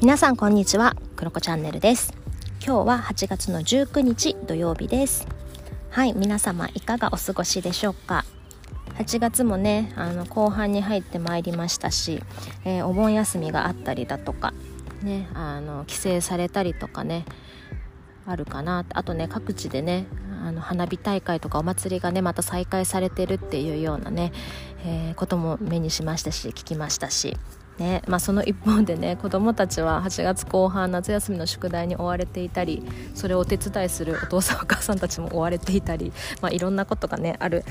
皆さんこんにちは。クロコチャンネルです。今日は8月の19日土曜日です。はい皆様いかがお過ごしでしょうか。8月もねあの後半に入ってまいりましたし、えー、お盆休みがあったりだとかねあの帰省されたりとかねあるかな。あとね各地でねあの花火大会とかお祭りがねまた再開されてるっていうようなね、えー、ことも目にしましたし聞きましたし。ねまあ、その一方でね子どもたちは8月後半夏休みの宿題に追われていたりそれをお手伝いするお父さんお母さんたちも追われていたり、まあ、いろんなことがねある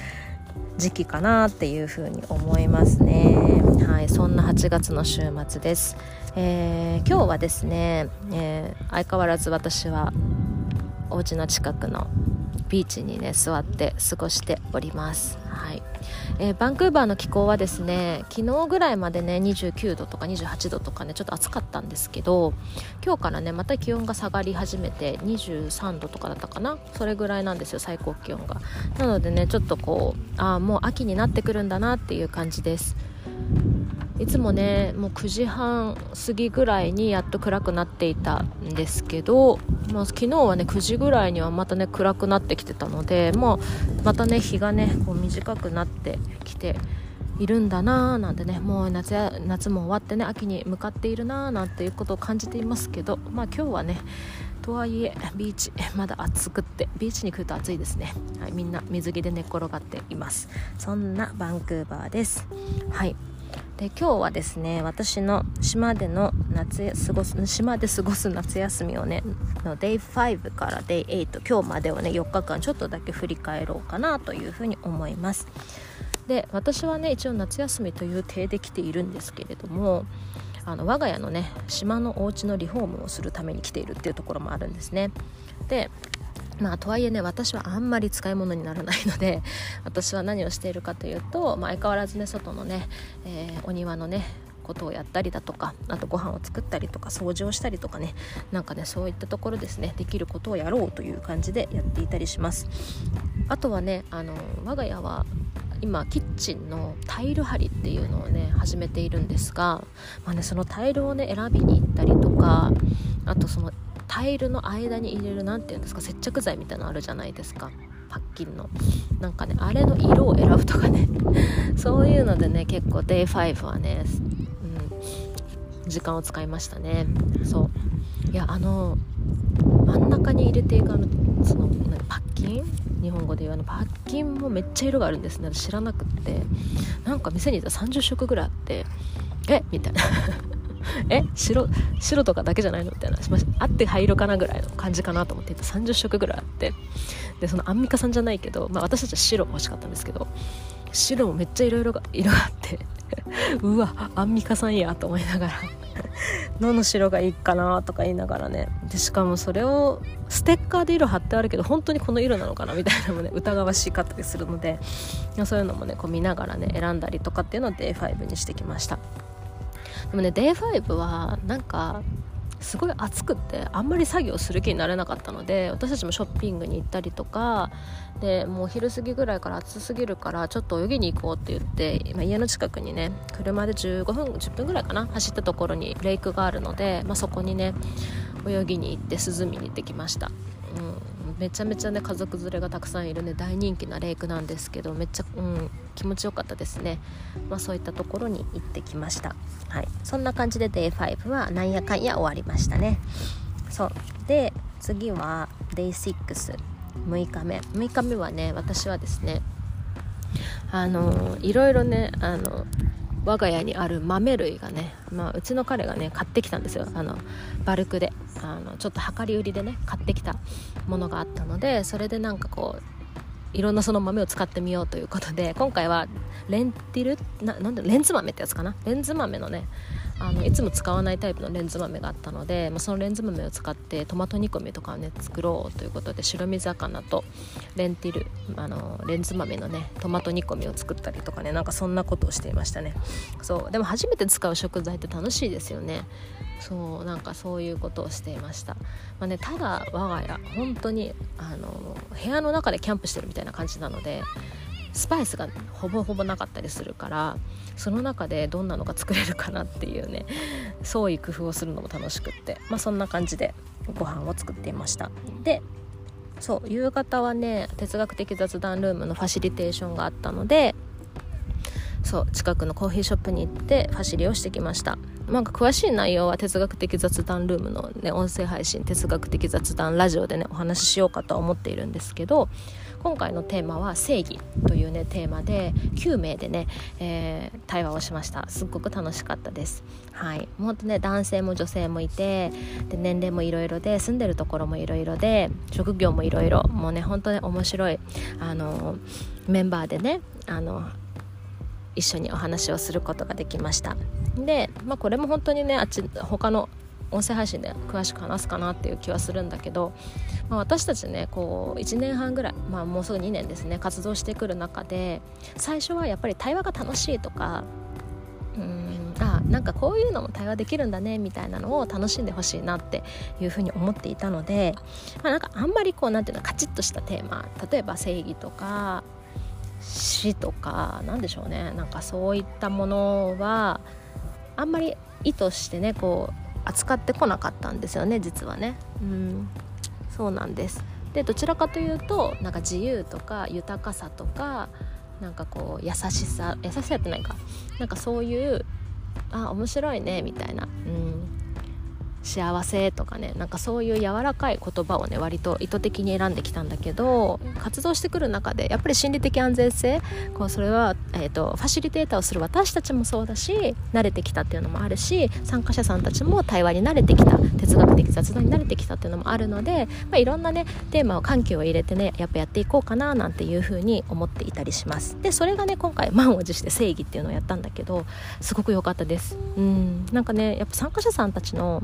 時期かなっていうふうに思いますね。はいそんな8月の週末です、えー、今日はですね、えー、相変わらず私はお家の近くのビーチにね座って過ごしております。はい。えー、バンクーバーの気候はですね昨日ぐらいまでね29度とか28度とかねちょっと暑かったんですけど今日からねまた気温が下がり始めて23度とかだったかな？それぐらいなんですよ最高気温が。なのでねちょっとこうああもう秋になってくるんだなっていう感じです。いつもねもう9時半過ぎぐらいにやっと暗くなっていたんですけど、まあ、昨日はね9時ぐらいにはまたね暗くなってきてたので、まあ、またね日がねこう短くなってきているんだなーなんてねもう夏や夏も終わってね秋に向かっているなーなんていうことを感じていますけどまあ今日はねとはいえビーチまだ暑くってビーチに来ると暑いですね、はい、みんな水着で寝転がっています。そんなバンクーバーです。はい。で今日はですね私の島での夏過ごす島で過ごす夏休みをねの Day5 から Day8 今日までをね4日間ちょっとだけ振り返ろうかなというふうに思います。で私はね一応夏休みという体で来ているんですけれどもあの我が家のね島のお家のリフォームをするために来ているっていうところもあるんですね。でまあ、とはいえね私はあんまり使い物にならないので 私は何をしているかというと、まあ、相変わらずね外のね、えー、お庭のねことをやったりだとかあとご飯を作ったりとか掃除をしたりとかねなんかねそういったところですねできることをやろうという感じでやっていたりします。あとはねあの我が家は今キッチンのタイル張りっていうのをね始めているんですが、まあね、そのタイルをね選びに行ったりとかあとそのタイルの間に入れる何て言うんですか接着剤みたいなのあるじゃないですか。パッキンの。なんかねあれの色を選ぶとかね。そういうのでね結構 Day5 はね、うん、時間を使いましたね。そう。いやあの真ん中に入れていくあのそのパッキン？日本語で言うあのパッキンもめっちゃ色があるんですね。知らなくって。なんか店に行ったら30色ぐらいあってえ？みたいな。え白白とかだけじゃないのみたいな。あって灰色かなぐらいの感じかなと思って。30色ぐらいあって。でそのアンミカさんじゃないけど、まあ、私たちは白欲しかったんですけど白もめっちゃいろいろ色があって。うわアンミカさんやと思いながら。どの白がいいかなとか言いながらね。でしかもそれをステッカーで色貼ってあるけど本当にこの色なのかなみたいなのもね疑わしかったりするのでそういうのもねこう見ながらね選んだりとかっていうのを Day5 にしてきました。でもね Day5 はなんかすごい暑くってあんまり作業する気になれなかったので私たちもショッピングに行ったりとかでもう昼過ぎぐらいから暑すぎるからちょっと泳ぎに行こうって言って今家の近くにね車で15分10分ぐらいかな走ったところにレイクがあるので、まあ、そこにね泳ぎに行って涼みに行ってきました、うん、めちゃめちゃね家族連れがたくさんいるね大人気なレイクなんですけどめっちゃ、うん、気持ちよかったですね、まあ、そういったところに行ってきました、はい、そんな感じで Day5 はなんやかんや終わりましたね。そう。で次は Day66 日目。6日目はね私はですねあのいろいろねあの我が家にある豆類がね、まあ、うちの彼がね買ってきたんですよ。あのバルクで。あのちょっと量り売りでね買ってきたものがあったのでそれでなんかこういろんなその豆を使ってみようということで今回はレンティルななんでレンズ豆ってやつかな？レンズ豆のねあのいつも使わないタイプのレンズ豆があったので、まあ、そのレンズ豆を使ってトマト煮込みとかをね作ろうということで白身魚とレンティルあのレンズ豆のねトマト煮込みを作ったりとかねなんかそんなことをしていましたね。そう。でも初めて使う食材って楽しいですよね。そう。なんかそういうことをしていました、まあね、ただ我が家本当にあの部屋の中でキャンプしてるみたいな感じなのでスパイスがほぼほぼなかったりするからその中でどんなのが作れるかなっていうね創意工夫をするのも楽しくって、まあ、そんな感じでご飯を作っていました。でそう夕方はね哲学的雑談ルームのファシリテーションがあったのでそう近くのコーヒーショップに行ってファシリをしてきました。なんか詳しい内容は哲学的雑談ルームのね音声配信哲学的雑談ラジオでねお話ししようかとは思っているんですけど今回のテーマは正義というねテーマで9名でね、えー、対話をしました。すっごく楽しかったです。はい。もっとね男性も女性もいてで年齢もいろいろで住んでるところもいろいろで職業もいろいろもうね本当に面白いあのメンバーでねあの一緒にお話をすることができました。で、まあ、これも本当にねあっち他の音声配信で詳しく話すかなっていう気はするんだけど、まあ、私たちねこう1年半ぐらい、まあ、もうすぐ2年ですね活動してくる中で最初はやっぱり対話が楽しいとかうんあなんかこういうのも対話できるんだねみたいなのを楽しんでほしいなっていうふうに思っていたので、まあ、なんかあんまりこうなんていうのカチッとしたテーマ例えば正義とか死とか何でしょうねなんかそういったものはあんまり意図してねこう扱ってこなかったんですよね実はね。うん。そうなんです。でどちらかというとなんか自由とか豊かさとかなんかこう優しさ優しさやってないか。なんかそういうあ面白いねみたいな、うん、幸せとかねなんかそういう柔らかい言葉をね割と意図的に選んできたんだけど活動してくる中でやっぱり心理的安全性こうそれは、えーと、ファシリテーターをする私たちもそうだし慣れてきたっていうのもあるし参加者さんたちも対話に慣れてきた哲学的雑談に慣れてきたっていうのもあるので、まあ、いろんなねテーマを緩急を入れてねやっぱやっていこうかななんていうふうに思っていたりします。でそれがね今回満を持して正義っていうのをやったんだけどすごく良かったです。うん。なんかねやっぱ参加者さんたちの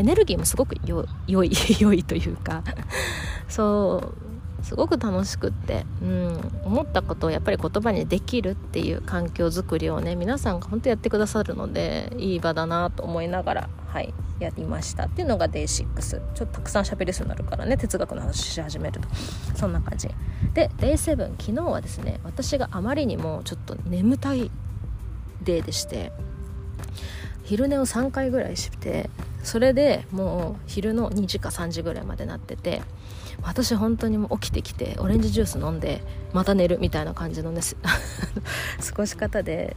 エネルギーもすごく 良い良いというか そうすごく楽しくって、うん、思ったことをやっぱり言葉にできるっていう環境づくりをね皆さんが本当やってくださるのでいい場だなと思いながら、はい、やりましたっていうのが Day6 ちょっとたくさん喋りそうになるからね哲学の話し始めると。そんな感じ。で Day7 昨日はですね私があまりにもちょっと眠たいデーでして昼寝を3回ぐらいしてそれでもう昼の2時か3時ぐらいまでなってて私本当にもう起きてきてオレンジジュース飲んでまた寝るみたいな感じのね 過ごし方で。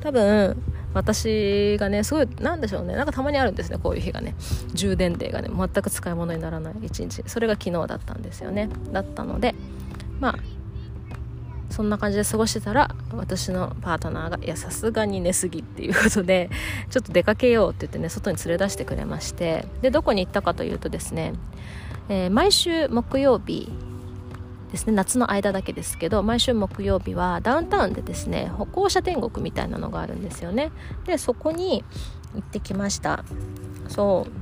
多分私がねすごいなんでしょうねなんかたまにあるんですねこういう日がね。充電デーがね全く使い物にならない一日。それが昨日だったんですよね。だったのでまあそんな感じで過ごしてたら私のパートナーがいやさすがに寝すぎっていうことで ちょっと出かけようって言ってね外に連れ出してくれましてでどこに行ったかというとですね、えー、毎週木曜日ですね夏の間だけですけど毎週木曜日はダウンタウンでですね歩行者天国みたいなのがあるんですよね。でそこに行ってきました。そう。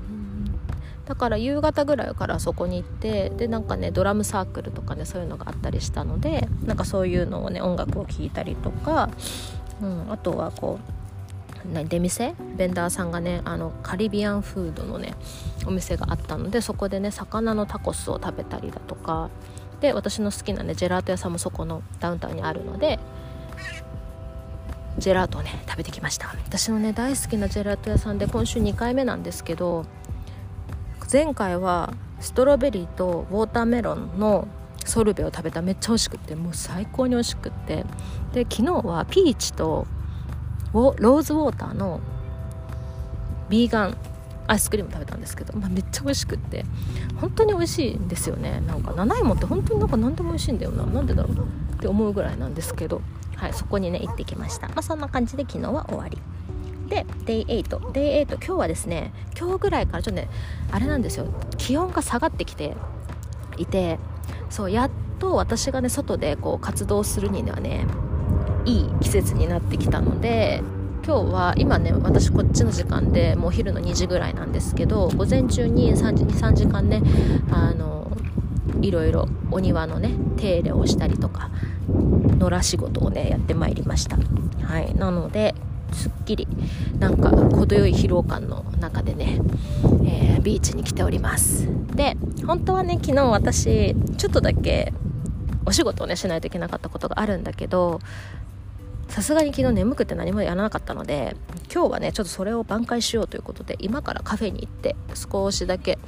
だから夕方ぐらいからそこに行ってでなんかねドラムサークルとかねそういうのがあったりしたのでなんかそういうのをね音楽を聴いたりとか、うん、あとはこう出店？ベンダーさんがねあのカリビアンフードのねお店があったのでそこでね魚のタコスを食べたりだとかで私の好きなねジェラート屋さんもそこのダウンタウンにあるのでジェラートをね食べてきました。私のね大好きなジェラート屋さんで今週2回目なんですけど前回はストロベリーとウォーターメロンのソルベを食べためっちゃ美味しくてもう最高に美味しくって。で昨日はピーチとローズウォーターのビーガンアイスクリーム食べたんですけど、まあ、めっちゃ美味しくって。本当に美味しいんですよね。なんか7芋って本当になんか何でも美味しいんだよな。なんでだろうって思うぐらいなんですけど。はいそこにね行ってきました。まあそんな感じで昨日は終わり。で Day8 Day8 今日はですね今日ぐらいからちょっとねあれなんですよ。気温が下がってきていてそうやっと私がね外でこう活動するにはねいい季節になってきたので今日は今ね私こっちの時間でもうお昼の2時ぐらいなんですけど午前中に3時23時間ねあのいろいろお庭のね手入れをしたりとか野良仕事をねやってまいりました。はいなのですっきりなんか程よい疲労感の中でね、えー、ビーチに来ております。で本当はね昨日私ちょっとだけお仕事をねしないといけなかったことがあるんだけどさすがに昨日眠くて何もやらなかったので今日はねちょっとそれを挽回しようということで今からカフェに行って少しだけ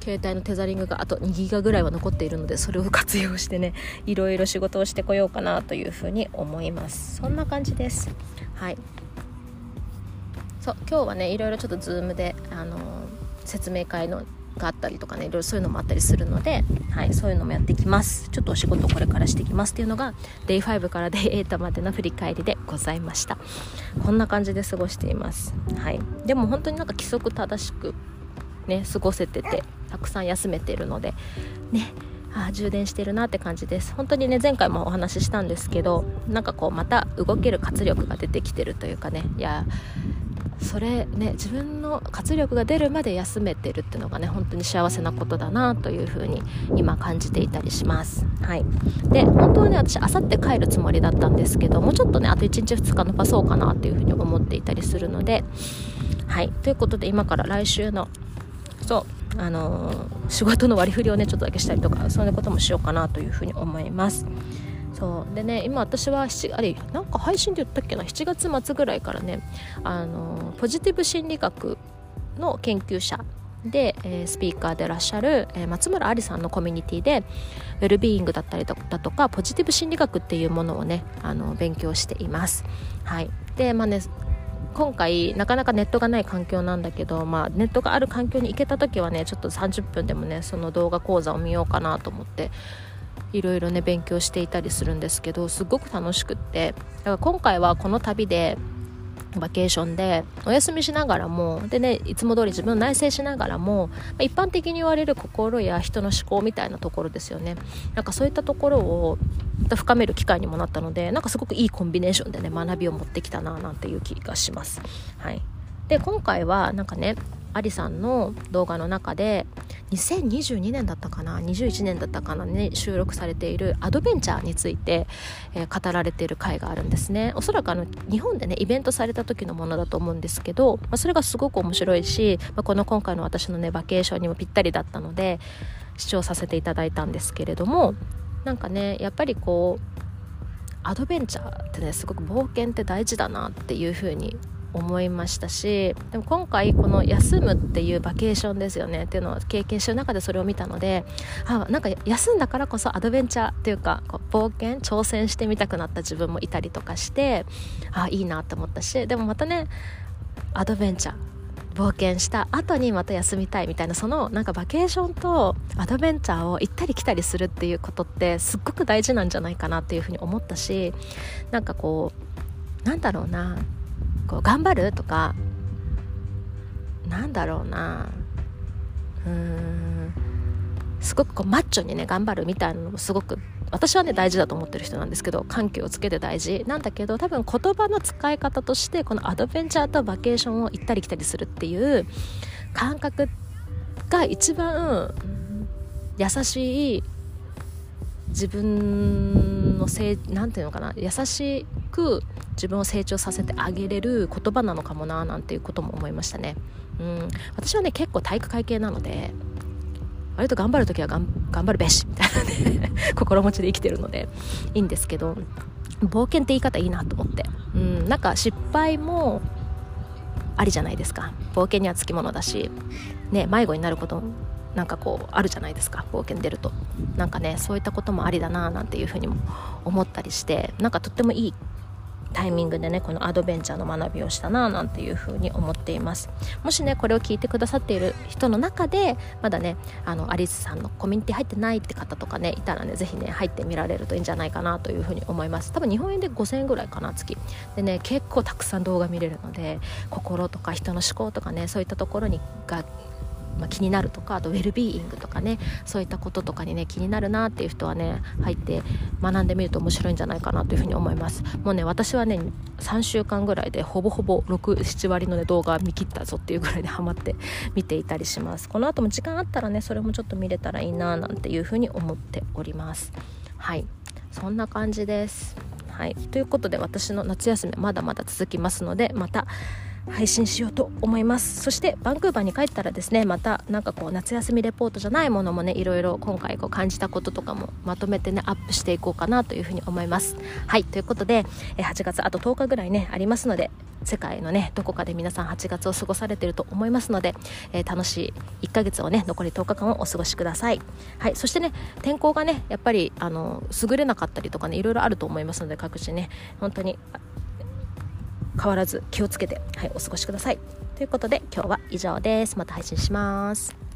携帯のテザリングがあと2ギガぐらいは残っているのでそれを活用してねいろいろ仕事をしてこようかなというふうに思います。そんな感じです。はい。そう今日はねいろいろちょっと Zoom であの説明会のがあったりとかねいろいろそういうのもあったりするので、はい、そういうのもやってきます。ちょっとお仕事これからしてきますっていうのが Day5 から Day8 までの振り返りでございました。こんな感じで過ごしています。はい。でも本当になんか規則正しくね過ごせててたくさん休めてるのでねあ充電してるなって感じです。本当にね前回もお話ししたんですけどなんかこうまた動ける活力が出てきてるというかねいやそれね自分の活力が出るまで休めてるっていうのがね本当に幸せなことだなというふうに今感じていたりします。はい。で本当はね私あさって帰るつもりだったんですけどもうちょっとねあと1日2日伸ばそうかなっていうふうに思っていたりするのではい。ということで今から来週のそうあのー、仕事の割り振りをねちょっとだけしたりとかそういうこともしようかなというふうに思います。そう。でね今私は7あれなんか配信で言ったっけな？7月末ぐらいからねあのポジティブ心理学の研究者で、えー、スピーカーでいらっしゃる、えー、松村ありさんのコミュニティでウェルビーイングだったりだとかポジティブ心理学っていうものをねあの勉強しています。はい、でまあね今回なかなかネットがない環境なんだけど、まあ、ネットがある環境に行けた時はねちょっと30分でもねその動画講座を見ようかなと思っていろいろね勉強していたりするんですけどすごく楽しくって。だから今回はこの旅でバケーションでお休みしながらもでねいつも通り自分を内省しながらも一般的に言われる心や人の思考みたいなところですよね。なんかそういったところを深める機会にもなったのでなんかすごくいいコンビネーションでね学びを持ってきたななんていう気がします。はい。で今回はなんかねアリさんの動画の中で2022年だったかな21年だったかなね収録されているアドベンチャーについて、えー、語られている回があるんですね。おそらくあの日本でねイベントされた時のものだと思うんですけど、まあ、それがすごく面白いし、まあ、この今回の私のねバケーションにもぴったりだったので視聴させていただいたんですけれどもなんかねやっぱりこうアドベンチャーってねすごく冒険って大事だなっていうふうに思いましたしでも今回この休むっていうバケーションですよねっていうのを経験してる中でそれを見たのであなんか休んだからこそアドベンチャーっていうかこう冒険挑戦してみたくなった自分もいたりとかしてあいいなと思ったしでもまたねアドベンチャー冒険した後にまた休みたいみたいなそのなんかバケーションとアドベンチャーを行ったり来たりするっていうことってすっごく大事なんじゃないかなっていうふうに思ったしなんかこうなんだろうなこう頑張るとかなんだろうな。うーん。すごくこうマッチョにね頑張るみたいなのもすごく私はね大事だと思ってる人なんですけど緩急をつけて大事。なんだけど多分言葉の使い方としてこのアドベンチャーとバケーションを行ったり来たりするっていう感覚が一番優しい自分のせいなんていうのかな。優しいく自分を成長させてあげれる言葉なのかもななんていうことも思いましたね。うん、私はね結構体育会系なので割と頑張る時は頑張るべしみたいなね 心持ちで生きてるのでいいんですけど冒険って言い方いいなと思って。うん。なんか失敗もありじゃないですか。冒険にはつきものだしね迷子になることなんかこうあるじゃないですか。冒険出ると。なんかねそういったこともありだななんていうふうにも思ったりしてなんかとってもいいタイミングでねこのアドベンチャーの学びをしたななんていうふうに思っています。もしねこれを聞いてくださっている人の中でまだねあのアリスさんのコミュニティ入ってないって方とかねいたらね是非ね入ってみられるといいんじゃないかなというふうに思います。多分日本円で5000円ぐらいかな月。でね結構たくさん動画見れるので心とか人の思考とかねそういったところにがまあ、気になるとかあとウェルビーイングとかねそういったこととかにね気になるなっていう人はね入って学んでみると面白いんじゃないかなというふうに思います。もうね私はね3週間ぐらいでほぼほぼ67割の、ね、動画見切ったぞっていうぐらいでハマって見ていたりします。この後も時間あったらねそれもちょっと見れたらいいななんていうふうに思っております。はい。そんな感じです。はい、ということで私の夏休みまだまだ続きますのでまた配信しようと思います。そしてバンクーバーに帰ったらですねまたなんかこう夏休みレポートじゃないものもねいろいろ今回こう感じたこととかもまとめてねアップしていこうかなというふうに思います。はいということで8月あと10日ぐらいねありますので世界のねどこかで皆さん8月を過ごされていると思いますので、えー、楽しい1ヶ月をね残り10日間をお過ごしください。はいそしてね天候がねやっぱりあの優れなかったりとかねいろいろあると思いますので各地ね。本当に変わらず気をつけて、はい、お過ごしください。ということで今日は以上です。また配信します。